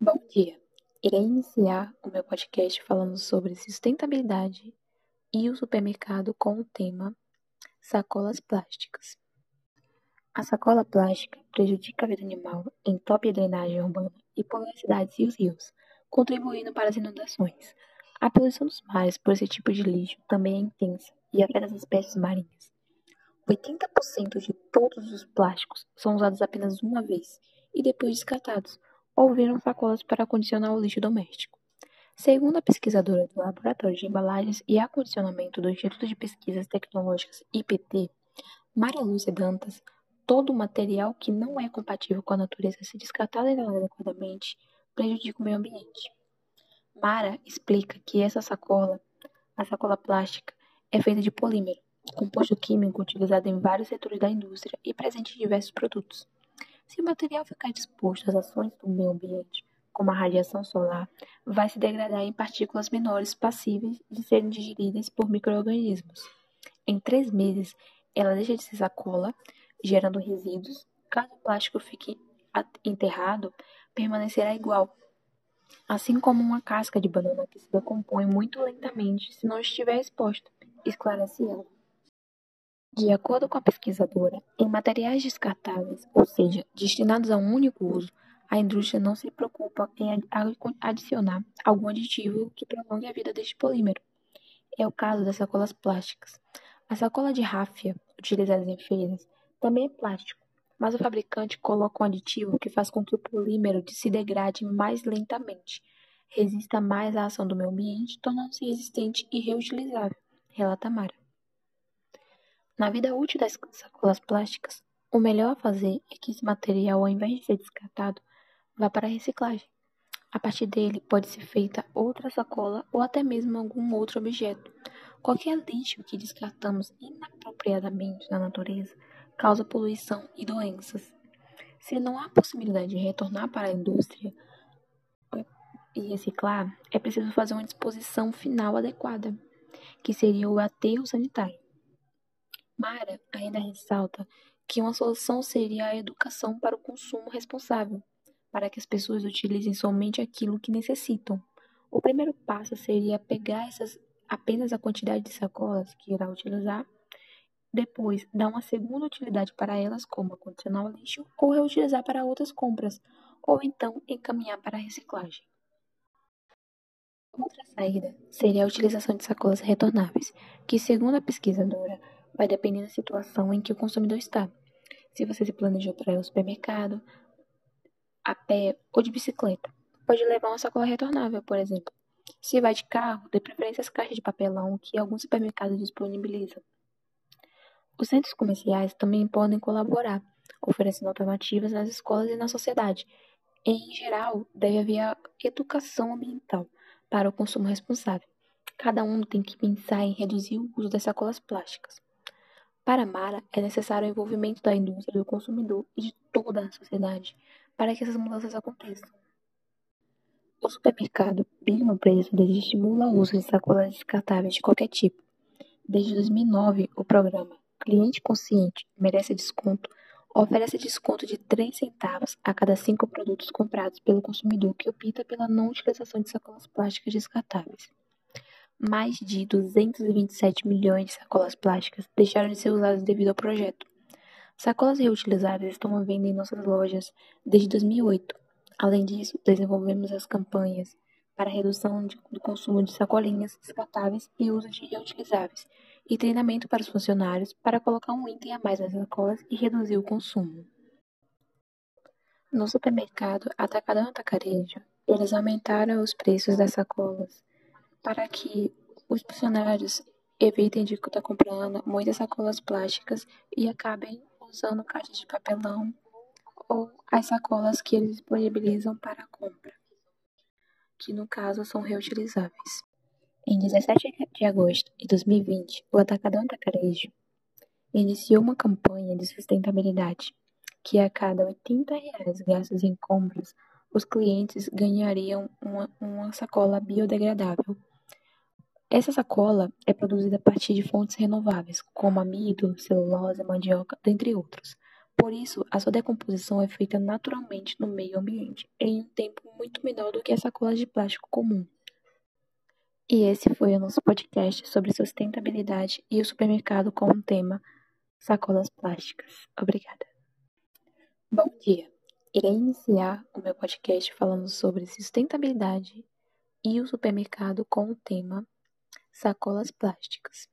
Bom dia! Irei iniciar o meu podcast falando sobre sustentabilidade e o supermercado com o tema sacolas plásticas. A sacola plástica prejudica a vida animal, entope a drenagem urbana e polui as cidades e os rios, contribuindo para as inundações. A poluição dos mares por esse tipo de lixo também é intensa e afeta as espécies marinhas. 80% de todos os plásticos são usados apenas uma vez e depois descartados, ou sacolas para acondicionar o lixo doméstico. Segundo a pesquisadora do Laboratório de Embalagens e Acondicionamento do Instituto de Pesquisas Tecnológicas IPT, Maria Lúcia Dantas, todo material que não é compatível com a natureza se descartado inadequadamente prejudica o meio ambiente. Mara explica que essa sacola, a sacola plástica, é feita de polímero, composto químico utilizado em vários setores da indústria e presente em diversos produtos. Se o material ficar exposto às ações do meio ambiente, como a radiação solar, vai se degradar em partículas menores passíveis de serem digeridas por micro-organismos. Em três meses, ela deixa de ser sacola, gerando resíduos. Caso o plástico fique enterrado, permanecerá igual, assim como uma casca de banana que se decompõe muito lentamente se não estiver exposta, esclarece ela. De acordo com a pesquisadora, em materiais descartáveis, ou seja, destinados a um único uso, a indústria não se preocupa em adicionar algum aditivo que prolongue a vida deste polímero. É o caso das sacolas plásticas. A sacola de ráfia, utilizada em feiras, também é plástico, mas o fabricante coloca um aditivo que faz com que o polímero se degrade mais lentamente, resista mais à ação do meio ambiente, tornando-se resistente e reutilizável, relata Mara. Na vida útil das sacolas plásticas, o melhor a fazer é que esse material, ao invés de ser descartado, vá para a reciclagem. A partir dele pode ser feita outra sacola ou até mesmo algum outro objeto. Qualquer lixo que descartamos inapropriadamente na natureza causa poluição e doenças. Se não há possibilidade de retornar para a indústria e reciclar, é preciso fazer uma disposição final adequada, que seria o aterro sanitário. Mara ainda ressalta que uma solução seria a educação para o consumo responsável, para que as pessoas utilizem somente aquilo que necessitam. O primeiro passo seria pegar essas, apenas a quantidade de sacolas que irá utilizar, depois dar uma segunda utilidade para elas, como acondicionar o lixo, ou reutilizar para outras compras, ou então encaminhar para a reciclagem. Outra saída seria a utilização de sacolas retornáveis, que, segundo a pesquisadora, vai depender da situação em que o consumidor está. Se você se planejou para ir ao supermercado, a pé ou de bicicleta, pode levar uma sacola retornável, por exemplo. Se vai de carro, dê preferência às caixas de papelão que alguns supermercados disponibilizam. Os centros comerciais também podem colaborar, oferecendo alternativas nas escolas e na sociedade. Em geral, deve haver educação ambiental para o consumo responsável. Cada um tem que pensar em reduzir o uso das sacolas plásticas. Para Mara, é necessário o envolvimento da indústria, do consumidor e de toda a sociedade para que essas mudanças aconteçam. O supermercado Big no Preço desestimula o uso de sacolas descartáveis de qualquer tipo. Desde 2009, o programa Cliente Consciente Merece Desconto oferece desconto de 3 centavos a cada 5 produtos comprados pelo consumidor que opta pela não utilização de sacolas plásticas descartáveis mais de 227 milhões de sacolas plásticas deixaram de ser usadas devido ao projeto. Sacolas reutilizáveis estão à venda em nossas lojas desde 2008. Além disso, desenvolvemos as campanhas para redução de, do consumo de sacolinhas descartáveis e uso de reutilizáveis, e treinamento para os funcionários para colocar um item a mais nas sacolas e reduzir o consumo. No supermercado Atacadão Atacarejo, eles aumentaram os preços das sacolas para que os funcionários evitem de estar comprando muitas sacolas plásticas e acabem usando caixas de papelão ou as sacolas que eles disponibilizam para compra, que no caso são reutilizáveis. Em 17 de agosto de 2020, o Atacadão Atacarejo iniciou uma campanha de sustentabilidade que a cada 80 reais gastos em compras, os clientes ganhariam uma, uma sacola biodegradável essa sacola é produzida a partir de fontes renováveis, como amido, celulose, mandioca, dentre outros. Por isso, a sua decomposição é feita naturalmente no meio ambiente, em um tempo muito menor do que as sacolas de plástico comum. E esse foi o nosso podcast sobre sustentabilidade e o supermercado com o tema sacolas plásticas. Obrigada. Bom dia. Irei iniciar o meu podcast falando sobre sustentabilidade e o supermercado com o tema sacolas plásticas.